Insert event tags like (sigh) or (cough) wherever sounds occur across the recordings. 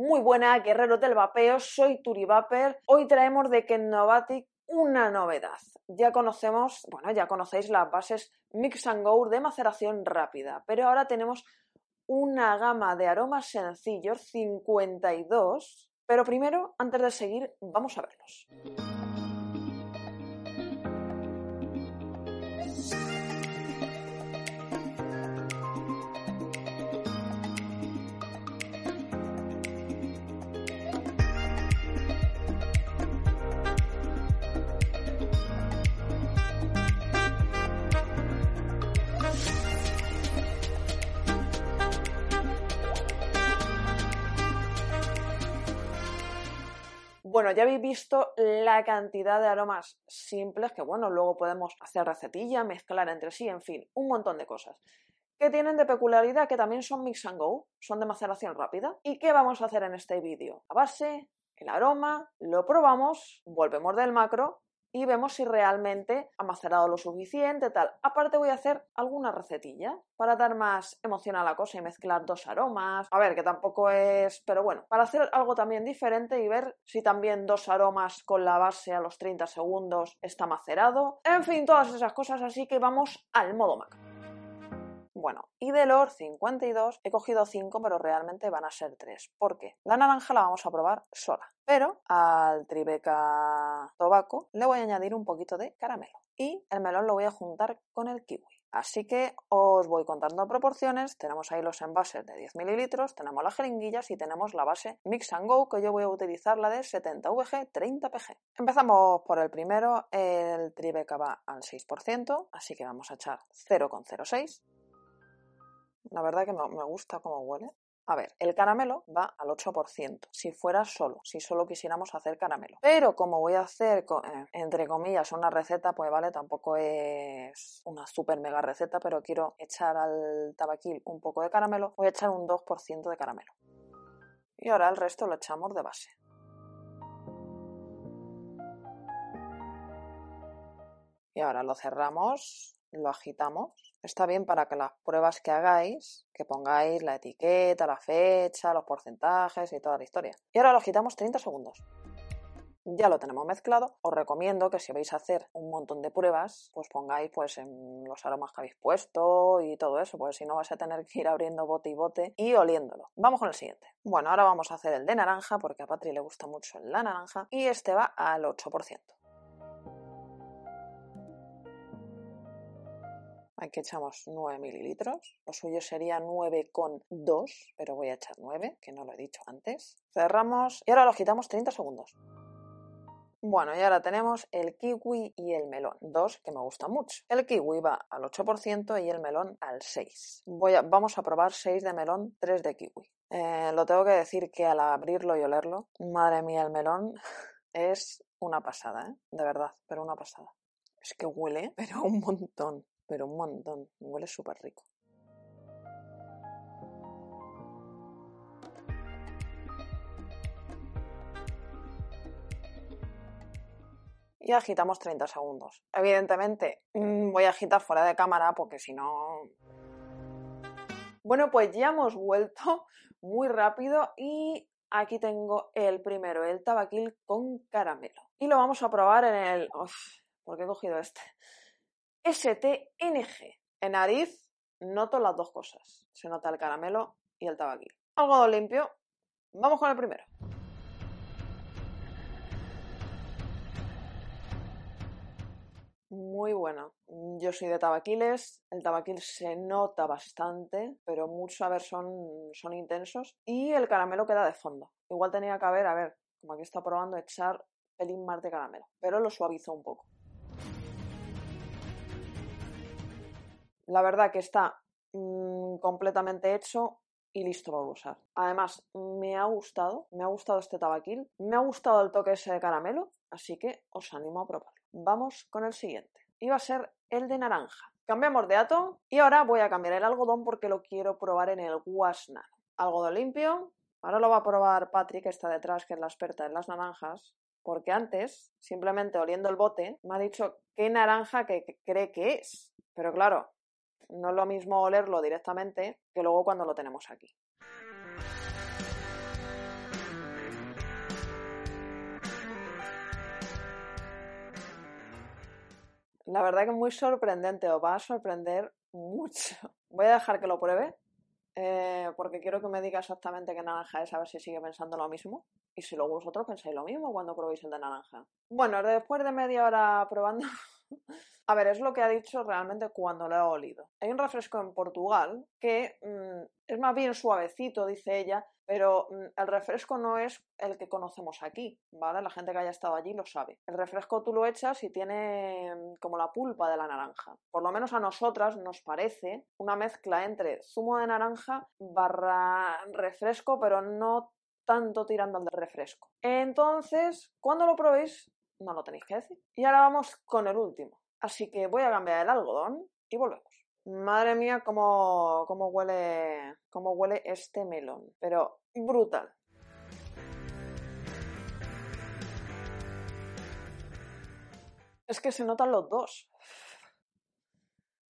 Muy buena, guerreros del vapeo, soy Turi Vapor. Hoy traemos de Kennovatic una novedad. Ya conocemos, bueno, ya conocéis las bases Mix and Go de maceración rápida, pero ahora tenemos una gama de aromas sencillos, 52. Pero primero, antes de seguir, vamos a verlos. Bueno, ya habéis visto la cantidad de aromas simples que, bueno, luego podemos hacer recetilla, mezclar entre sí, en fin, un montón de cosas. Que tienen de peculiaridad que también son mix and go, son de maceración rápida. ¿Y qué vamos a hacer en este vídeo? A base, el aroma, lo probamos, volvemos del macro y vemos si realmente ha macerado lo suficiente, tal. Aparte voy a hacer alguna recetilla para dar más emoción a la cosa y mezclar dos aromas. A ver, que tampoco es, pero bueno, para hacer algo también diferente y ver si también dos aromas con la base a los 30 segundos está macerado. En fin, todas esas cosas, así que vamos al modo macro. Bueno, y de los 52 he cogido 5, pero realmente van a ser 3. ¿Por qué? La naranja la vamos a probar sola, pero al Tribeca Tobacco le voy a añadir un poquito de caramelo. Y el melón lo voy a juntar con el kiwi. Así que os voy contando proporciones. Tenemos ahí los envases de 10 mililitros, tenemos las jeringuillas y tenemos la base Mix and Go que yo voy a utilizar la de 70 VG 30 PG. Empezamos por el primero, el Tribeca va al 6%, así que vamos a echar 0,06. La verdad que me, gusta cómo huele. A ver, el caramelo va al 8%, si fuera solo, si solo quisiéramos hacer caramelo. Pero como voy a hacer, eh, entre comillas, una receta, pues vale, tampoco es una super mega receta, pero quiero echar al tabaquil un poco de caramelo, voy a echar un 2% de caramelo. Y ahora el resto lo echamos de base. Y ahora lo cerramos lo agitamos. Está bien para que las pruebas que hagáis, que pongáis la etiqueta, la fecha, los porcentajes y toda la historia. Y ahora lo agitamos 30 segundos. Ya lo tenemos mezclado. Os recomiendo que si vais a hacer un montón de pruebas, pues pongáis pues en los aromas que habéis puesto y todo eso, pues si no vais a tener que ir abriendo bote y bote y oliéndolo. Vamos con el siguiente. Bueno, ahora vamos a hacer el de naranja porque a Patri le gusta mucho la naranja y este va al 8%. Aquí echamos 9 mililitros. Lo suyo sería 9,2, pero voy a echar 9, que no lo he dicho antes. Cerramos y ahora lo agitamos 30 segundos. Bueno, y ahora tenemos el kiwi y el melón, dos que me gustan mucho. El kiwi va al 8% y el melón al 6%. Voy a, vamos a probar 6 de melón, 3 de kiwi. Eh, lo tengo que decir que al abrirlo y olerlo, madre mía, el melón es una pasada, ¿eh? de verdad, pero una pasada. Es que huele, (laughs) pero un montón pero un montón. Huele súper rico. Y agitamos 30 segundos. Evidentemente, mm, voy a agitar fuera de cámara porque si no... Bueno, pues ya hemos vuelto muy rápido y aquí tengo el primero, el tabaquil con caramelo. Y lo vamos a probar en el... Uf, ¿Por qué he cogido este? STNG. En nariz noto las dos cosas. Se nota el caramelo y el tabaquil. Algodón limpio. Vamos con el primero. Muy bueno. Yo soy de tabaquiles. El tabaquil se nota bastante, pero mucho, a ver, son, son intensos. Y el caramelo queda de fondo. Igual tenía que haber, a ver, como aquí está probando, echar pelín más de caramelo, pero lo suavizo un poco. La verdad que está mm, completamente hecho y listo para usar. Además, me ha gustado, me ha gustado este tabaquil, me ha gustado el toque ese de caramelo, así que os animo a probarlo. Vamos con el siguiente. Iba a ser el de naranja. Cambiamos de ato y ahora voy a cambiar el algodón porque lo quiero probar en el Wash Algodón limpio. Ahora lo va a probar Patrick, que está detrás, que es la experta en las naranjas. Porque antes, simplemente oliendo el bote, me ha dicho qué naranja que cree que es. Pero claro, no es lo mismo olerlo directamente que luego cuando lo tenemos aquí. La verdad que es muy sorprendente, os va a sorprender mucho. (laughs) Voy a dejar que lo pruebe, eh, porque quiero que me diga exactamente qué naranja es, a ver si sigue pensando lo mismo. Y si luego vosotros pensáis lo mismo cuando probéis el de naranja. Bueno, después de media hora probando, (laughs) a ver, es lo que ha dicho realmente cuando lo he olido. Hay un refresco en Portugal que mm, es más bien suavecito, dice ella, pero mm, el refresco no es el que conocemos aquí, ¿vale? La gente que haya estado allí lo sabe. El refresco tú lo echas y tiene mm, como la pulpa de la naranja. Por lo menos a nosotras nos parece una mezcla entre zumo de naranja barra refresco, pero no tanto tirando al refresco. Entonces, cuando lo probéis, no lo tenéis que decir. Y ahora vamos con el último. Así que voy a cambiar el algodón y volvemos. Madre mía, cómo, cómo, huele, cómo huele este melón. Pero brutal. Es que se notan los dos.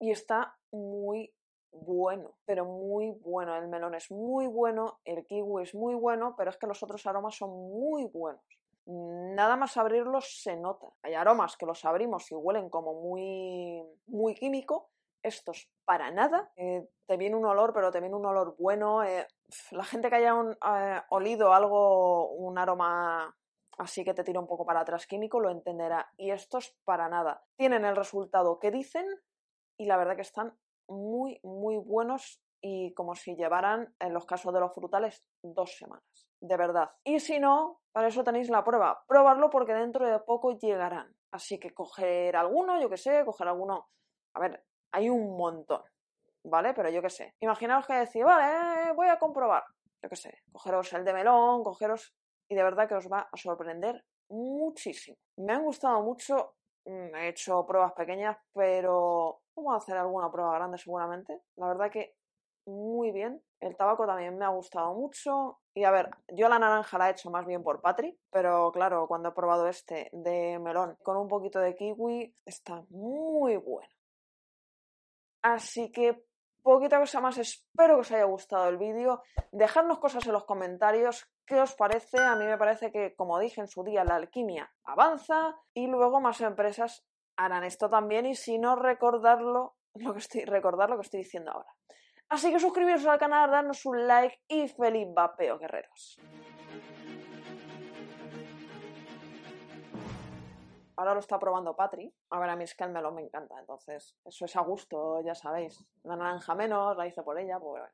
Y está muy bueno, pero muy bueno. El melón es muy bueno, el kiwi es muy bueno, pero es que los otros aromas son muy buenos nada más abrirlos se nota. Hay aromas que los abrimos y huelen como muy, muy químico. Estos para nada. Eh, te viene un olor, pero te viene un olor bueno. Eh, la gente que haya eh, olido algo, un aroma así que te tira un poco para atrás químico, lo entenderá. Y estos para nada. Tienen el resultado que dicen y la verdad que están muy, muy buenos y como si llevaran, en los casos de los frutales, dos semanas de verdad. Y si no, para eso tenéis la prueba. Probarlo porque dentro de poco llegarán. Así que coger alguno, yo que sé, coger alguno. A ver, hay un montón, ¿vale? Pero yo que sé. Imaginaos que decís, vale, voy a comprobar. Yo que sé, cogeros el de melón, cogeros. Y de verdad que os va a sorprender muchísimo. Me han gustado mucho. Mm, he hecho pruebas pequeñas, pero vamos a hacer alguna prueba grande seguramente. La verdad que muy bien. El tabaco también me ha gustado mucho. Y a ver, yo la naranja la he hecho más bien por Patri, pero claro, cuando he probado este de melón con un poquito de kiwi, está muy bueno. Así que poquita cosa más, espero que os haya gustado el vídeo. Dejadnos cosas en los comentarios, qué os parece. A mí me parece que, como dije en su día, la alquimia avanza y luego más empresas harán esto también y si no recordarlo, lo que estoy, recordar lo que estoy diciendo ahora. Así que suscribiros al canal, darnos un like y feliz vapeo, guerreros. Ahora lo está probando Patri. A ver, a mí es que el melón me encanta, entonces eso es a gusto, ya sabéis. La naranja menos, la hice por ella, pues bueno.